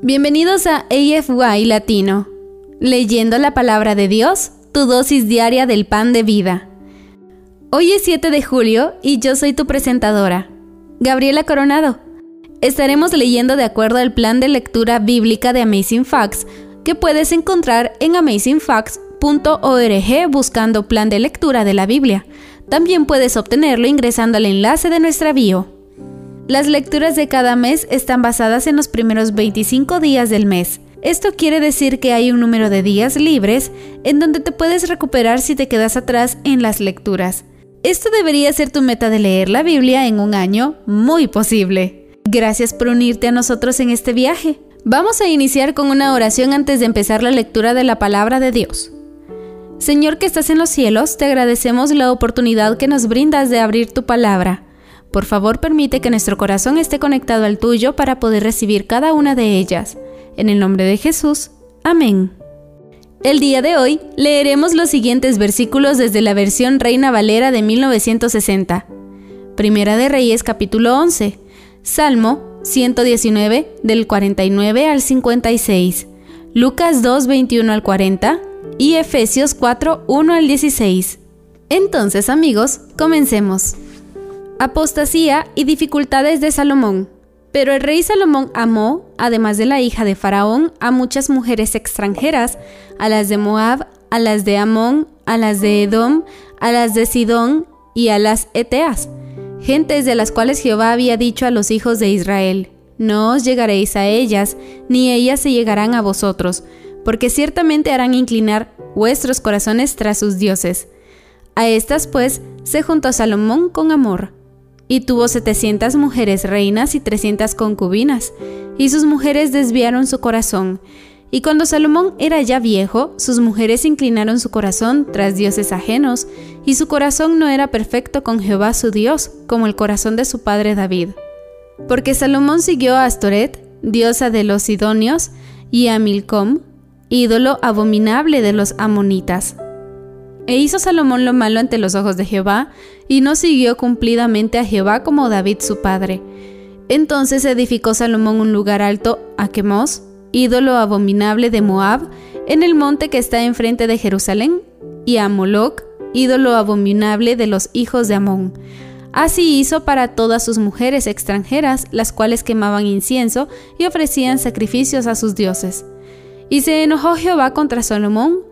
Bienvenidos a AFY Latino, leyendo la palabra de Dios, tu dosis diaria del pan de vida. Hoy es 7 de julio y yo soy tu presentadora, Gabriela Coronado. Estaremos leyendo de acuerdo al plan de lectura bíblica de Amazing Facts que puedes encontrar en amazingfacts.org buscando plan de lectura de la Biblia. También puedes obtenerlo ingresando al enlace de nuestra bio. Las lecturas de cada mes están basadas en los primeros 25 días del mes. Esto quiere decir que hay un número de días libres en donde te puedes recuperar si te quedas atrás en las lecturas. Esto debería ser tu meta de leer la Biblia en un año muy posible. Gracias por unirte a nosotros en este viaje. Vamos a iniciar con una oración antes de empezar la lectura de la palabra de Dios. Señor que estás en los cielos, te agradecemos la oportunidad que nos brindas de abrir tu palabra. Por favor, permite que nuestro corazón esté conectado al tuyo para poder recibir cada una de ellas. En el nombre de Jesús. Amén. El día de hoy leeremos los siguientes versículos desde la versión Reina Valera de 1960. Primera de Reyes capítulo 11. Salmo 119 del 49 al 56. Lucas 2 21 al 40 y Efesios 4 1 al 16. Entonces amigos, comencemos apostasía y dificultades de Salomón. Pero el rey Salomón amó, además de la hija de Faraón, a muchas mujeres extranjeras, a las de Moab, a las de Amón, a las de Edom, a las de Sidón y a las Eteas, gentes de las cuales Jehová había dicho a los hijos de Israel, No os llegaréis a ellas, ni ellas se llegarán a vosotros, porque ciertamente harán inclinar vuestros corazones tras sus dioses. A estas pues se juntó Salomón con amor y tuvo setecientas mujeres reinas y trescientas concubinas, y sus mujeres desviaron su corazón. Y cuando Salomón era ya viejo, sus mujeres inclinaron su corazón tras dioses ajenos, y su corazón no era perfecto con Jehová su Dios, como el corazón de su padre David. Porque Salomón siguió a Astoret, diosa de los Sidonios, y a Milcom, ídolo abominable de los amonitas. E hizo Salomón lo malo ante los ojos de Jehová, y no siguió cumplidamente a Jehová como David su padre. Entonces edificó Salomón un lugar alto a Quemos, ídolo abominable de Moab, en el monte que está enfrente de Jerusalén, y a Moloc, ídolo abominable de los hijos de Amón. Así hizo para todas sus mujeres extranjeras, las cuales quemaban incienso y ofrecían sacrificios a sus dioses. Y se enojó Jehová contra Salomón,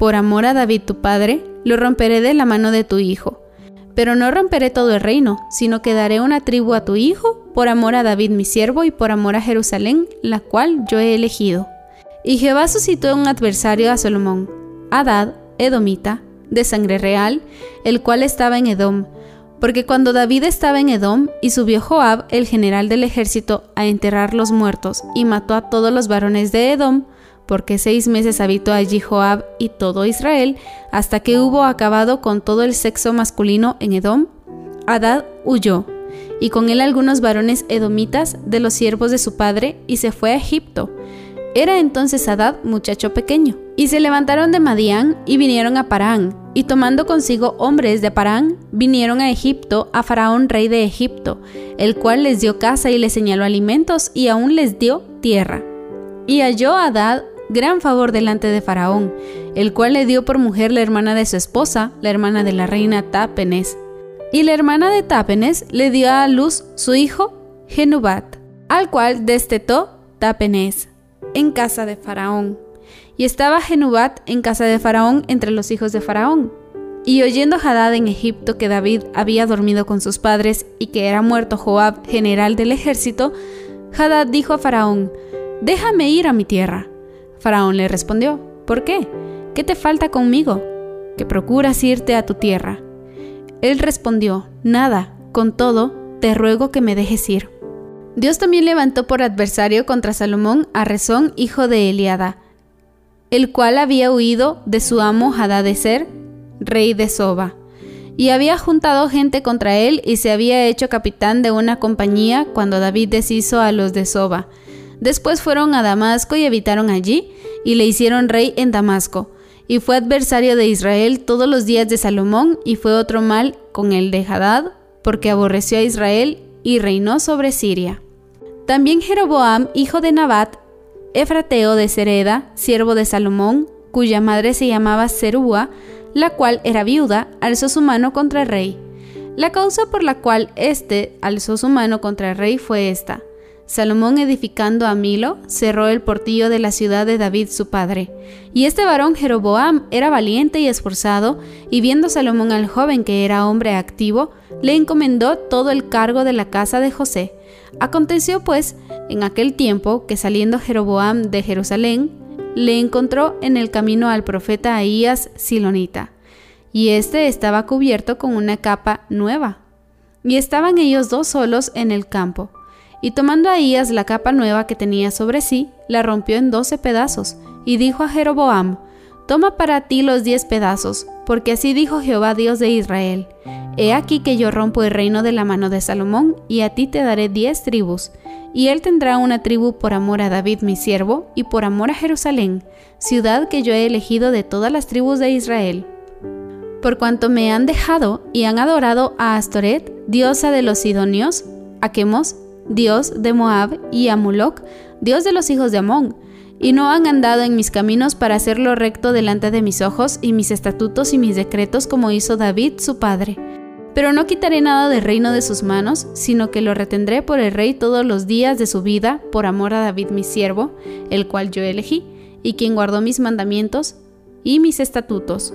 por amor a David tu padre, lo romperé de la mano de tu hijo. Pero no romperé todo el reino, sino que daré una tribu a tu hijo, por amor a David mi siervo y por amor a Jerusalén, la cual yo he elegido. Y Jehová suscitó un adversario a Salomón, Adad, Edomita, de sangre real, el cual estaba en Edom, porque cuando David estaba en Edom y subió Joab, el general del ejército, a enterrar los muertos, y mató a todos los varones de Edom, porque seis meses habitó allí Joab y todo Israel, hasta que hubo acabado con todo el sexo masculino en Edom, Adad huyó, y con él algunos varones edomitas de los siervos de su padre, y se fue a Egipto. Era entonces Adad muchacho pequeño. Y se levantaron de Madián y vinieron a Parán, y tomando consigo hombres de Parán, vinieron a Egipto, a Faraón rey de Egipto, el cual les dio casa y les señaló alimentos, y aún les dio tierra. Y halló Adad gran favor delante de Faraón, el cual le dio por mujer la hermana de su esposa, la hermana de la reina Tápenes. Y la hermana de Tápenes le dio a luz su hijo Genubat, al cual destetó Tápenes en casa de Faraón. Y estaba Genubat en casa de Faraón entre los hijos de Faraón. Y oyendo Hadad en Egipto que David había dormido con sus padres y que era muerto Joab, general del ejército, Hadad dijo a Faraón, Déjame ir a mi tierra. Faraón le respondió, ¿por qué? ¿Qué te falta conmigo? Que procuras irte a tu tierra. Él respondió, nada, con todo, te ruego que me dejes ir. Dios también levantó por adversario contra Salomón a Rezón, hijo de Eliada, el cual había huido de su amo Hadadezer, rey de Soba, y había juntado gente contra él y se había hecho capitán de una compañía cuando David deshizo a los de Soba. Después fueron a Damasco y habitaron allí, y le hicieron rey en Damasco, y fue adversario de Israel todos los días de Salomón, y fue otro mal con el de Hadad, porque aborreció a Israel y reinó sobre Siria. También Jeroboam, hijo de Nabat, Efrateo de Sereda, siervo de Salomón, cuya madre se llamaba Serúa, la cual era viuda, alzó su mano contra el rey. La causa por la cual éste alzó su mano contra el rey fue esta. Salomón edificando a Milo, cerró el portillo de la ciudad de David su padre. Y este varón Jeroboam era valiente y esforzado, y viendo Salomón al joven que era hombre activo, le encomendó todo el cargo de la casa de José. Aconteció pues en aquel tiempo que saliendo Jeroboam de Jerusalén, le encontró en el camino al profeta Ahías Silonita, y éste estaba cubierto con una capa nueva. Y estaban ellos dos solos en el campo. Y tomando Ahías la capa nueva que tenía sobre sí, la rompió en doce pedazos, y dijo a Jeroboam, Toma para ti los diez pedazos, porque así dijo Jehová Dios de Israel, He aquí que yo rompo el reino de la mano de Salomón, y a ti te daré diez tribus, y él tendrá una tribu por amor a David mi siervo, y por amor a Jerusalén, ciudad que yo he elegido de todas las tribus de Israel. Por cuanto me han dejado y han adorado a Astoret, diosa de los Sidonios, a Quemos, dios de Moab, y a dios de los hijos de Amón, y no han andado en mis caminos para hacerlo recto delante de mis ojos y mis estatutos y mis decretos como hizo David su padre. Pero no quitaré nada del reino de sus manos, sino que lo retendré por el rey todos los días de su vida, por amor a David mi siervo, el cual yo elegí, y quien guardó mis mandamientos y mis estatutos.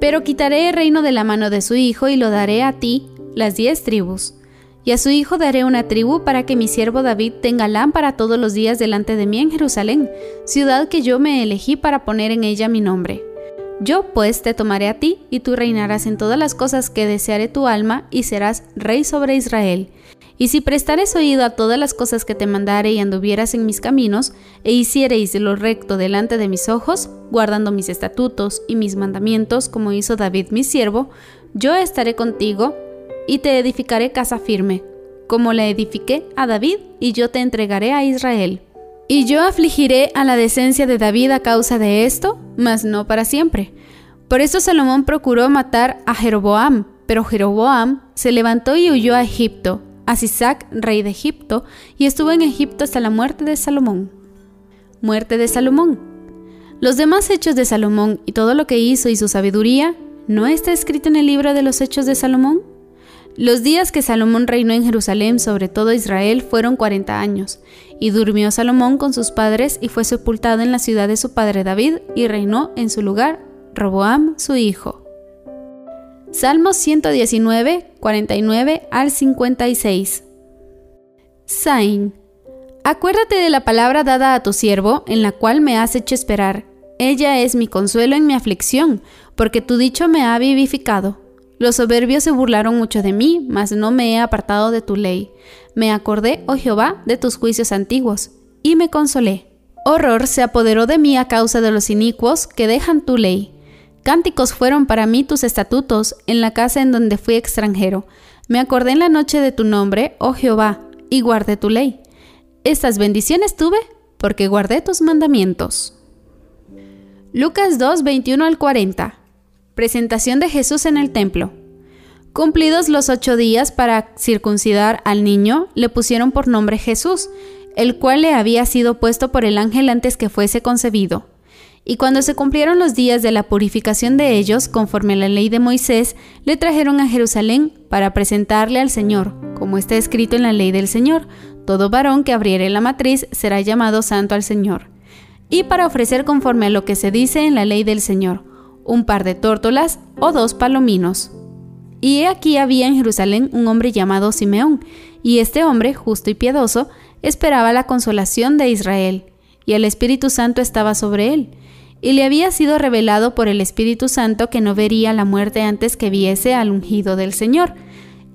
Pero quitaré el reino de la mano de su hijo y lo daré a ti, las diez tribus y a su hijo daré una tribu para que mi siervo David tenga lámpara todos los días delante de mí en Jerusalén, ciudad que yo me elegí para poner en ella mi nombre. Yo pues te tomaré a ti, y tú reinarás en todas las cosas que deseare tu alma, y serás rey sobre Israel. Y si prestares oído a todas las cosas que te mandare y anduvieras en mis caminos, e hiciereis lo recto delante de mis ojos, guardando mis estatutos y mis mandamientos, como hizo David mi siervo, yo estaré contigo, y te edificaré casa firme, como la edifiqué a David, y yo te entregaré a Israel. Y yo afligiré a la decencia de David a causa de esto, mas no para siempre. Por esto Salomón procuró matar a Jeroboam, pero Jeroboam se levantó y huyó a Egipto, a Sisac, rey de Egipto, y estuvo en Egipto hasta la muerte de Salomón. Muerte de Salomón. Los demás hechos de Salomón y todo lo que hizo y su sabiduría, ¿no está escrito en el libro de los hechos de Salomón? Los días que Salomón reinó en Jerusalén sobre todo Israel fueron cuarenta años, y durmió Salomón con sus padres y fue sepultado en la ciudad de su padre David, y reinó en su lugar Roboam su hijo. Salmos 119, 49 al 56. Sain. Acuérdate de la palabra dada a tu siervo, en la cual me has hecho esperar. Ella es mi consuelo en mi aflicción, porque tu dicho me ha vivificado. Los soberbios se burlaron mucho de mí, mas no me he apartado de tu ley. Me acordé, oh Jehová, de tus juicios antiguos, y me consolé. Horror se apoderó de mí a causa de los inicuos que dejan tu ley. Cánticos fueron para mí tus estatutos en la casa en donde fui extranjero. Me acordé en la noche de tu nombre, oh Jehová, y guardé tu ley. Estas bendiciones tuve porque guardé tus mandamientos. Lucas 2, 21 al 40. Presentación de Jesús en el templo. Cumplidos los ocho días para circuncidar al niño, le pusieron por nombre Jesús, el cual le había sido puesto por el ángel antes que fuese concebido. Y cuando se cumplieron los días de la purificación de ellos, conforme a la ley de Moisés, le trajeron a Jerusalén para presentarle al Señor, como está escrito en la ley del Señor, todo varón que abriere la matriz será llamado santo al Señor. Y para ofrecer conforme a lo que se dice en la ley del Señor, un par de tórtolas o dos palominos. Y aquí había en Jerusalén un hombre llamado Simeón, y este hombre, justo y piadoso, esperaba la consolación de Israel, y el Espíritu Santo estaba sobre él, y le había sido revelado por el Espíritu Santo que no vería la muerte antes que viese al ungido del Señor.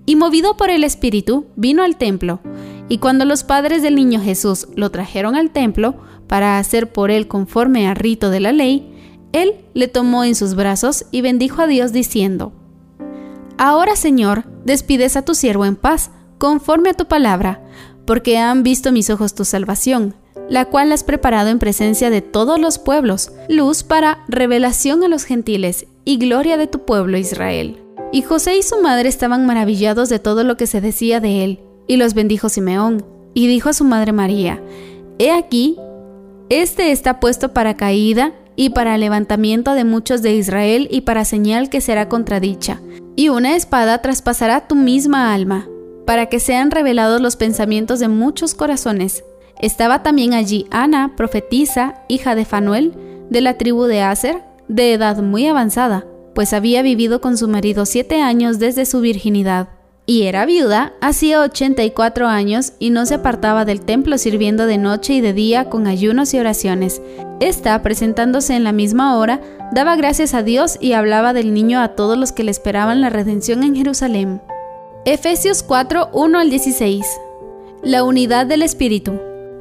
Y movido por el Espíritu, vino al templo, y cuando los padres del niño Jesús lo trajeron al templo, para hacer por él conforme al rito de la ley, él le tomó en sus brazos y bendijo a Dios diciendo, Ahora Señor, despides a tu siervo en paz, conforme a tu palabra, porque han visto mis ojos tu salvación, la cual has preparado en presencia de todos los pueblos, luz para revelación a los gentiles y gloria de tu pueblo Israel. Y José y su madre estaban maravillados de todo lo que se decía de él, y los bendijo Simeón, y dijo a su madre María, He aquí, este está puesto para caída y para levantamiento de muchos de Israel y para señal que será contradicha. Y una espada traspasará tu misma alma, para que sean revelados los pensamientos de muchos corazones. Estaba también allí Ana, profetisa, hija de Fanuel, de la tribu de Aser, de edad muy avanzada, pues había vivido con su marido siete años desde su virginidad y era viuda, hacía 84 años y no se apartaba del templo sirviendo de noche y de día con ayunos y oraciones. Esta, presentándose en la misma hora, daba gracias a Dios y hablaba del niño a todos los que le esperaban la redención en Jerusalén. Efesios 4, 1 al 16. La unidad del Espíritu.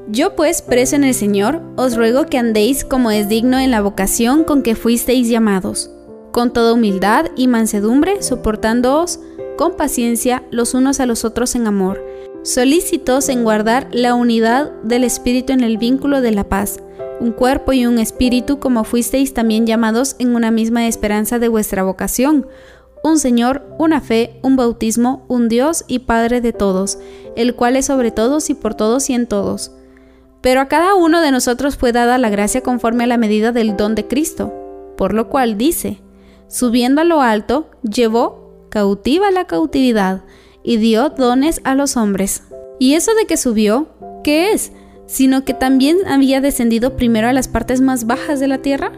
Yo pues, preso en el Señor, os ruego que andéis como es digno en la vocación con que fuisteis llamados, con toda humildad y mansedumbre, soportándoos con paciencia los unos a los otros en amor, solícitos en guardar la unidad del Espíritu en el vínculo de la paz, un cuerpo y un espíritu como fuisteis también llamados en una misma esperanza de vuestra vocación, un Señor, una fe, un bautismo, un Dios y Padre de todos, el cual es sobre todos y por todos y en todos. Pero a cada uno de nosotros fue dada la gracia conforme a la medida del don de Cristo, por lo cual dice, subiendo a lo alto, llevó cautiva la cautividad y dio dones a los hombres. ¿Y eso de que subió? ¿Qué es? Sino que también había descendido primero a las partes más bajas de la tierra.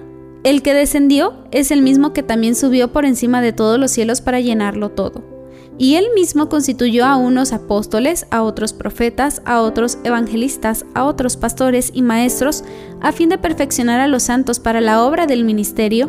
El que descendió es el mismo que también subió por encima de todos los cielos para llenarlo todo. Y él mismo constituyó a unos apóstoles, a otros profetas, a otros evangelistas, a otros pastores y maestros, a fin de perfeccionar a los santos para la obra del ministerio,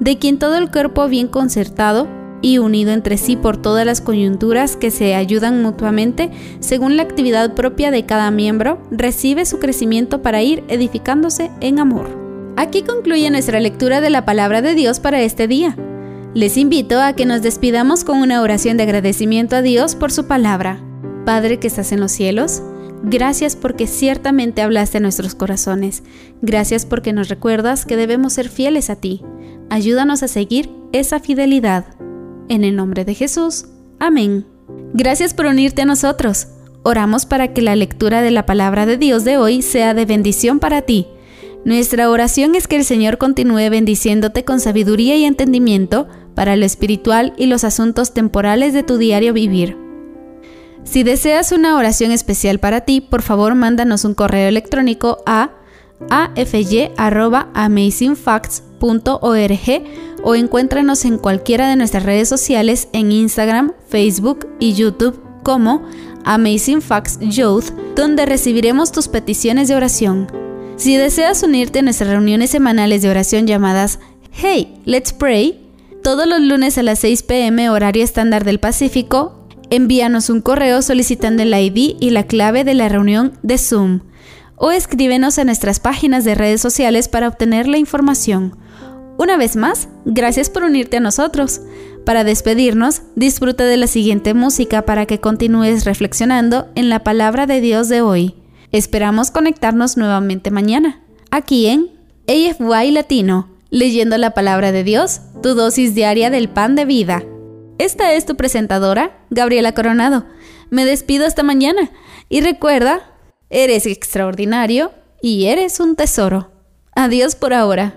de quien todo el cuerpo bien concertado y unido entre sí por todas las coyunturas que se ayudan mutuamente según la actividad propia de cada miembro, recibe su crecimiento para ir edificándose en amor. Aquí concluye nuestra lectura de la palabra de Dios para este día. Les invito a que nos despidamos con una oración de agradecimiento a Dios por su palabra. Padre que estás en los cielos, gracias porque ciertamente hablaste a nuestros corazones. Gracias porque nos recuerdas que debemos ser fieles a ti. Ayúdanos a seguir esa fidelidad. En el nombre de Jesús. Amén. Gracias por unirte a nosotros. Oramos para que la lectura de la palabra de Dios de hoy sea de bendición para ti. Nuestra oración es que el Señor continúe bendiciéndote con sabiduría y entendimiento para lo espiritual y los asuntos temporales de tu diario vivir. Si deseas una oración especial para ti, por favor mándanos un correo electrónico a afy.amazingfacts.org o encuéntranos en cualquiera de nuestras redes sociales en Instagram, Facebook y YouTube como Amazing Facts Youth, donde recibiremos tus peticiones de oración. Si deseas unirte a nuestras reuniones semanales de oración llamadas Hey, Let's Pray, todos los lunes a las 6 pm horario estándar del Pacífico, envíanos un correo solicitando el ID y la clave de la reunión de Zoom o escríbenos a nuestras páginas de redes sociales para obtener la información. Una vez más, gracias por unirte a nosotros. Para despedirnos, disfruta de la siguiente música para que continúes reflexionando en la palabra de Dios de hoy. Esperamos conectarnos nuevamente mañana, aquí en AFY Latino, leyendo la palabra de Dios, tu dosis diaria del pan de vida. Esta es tu presentadora, Gabriela Coronado. Me despido hasta mañana y recuerda Eres extraordinario y eres un tesoro. Adiós por ahora.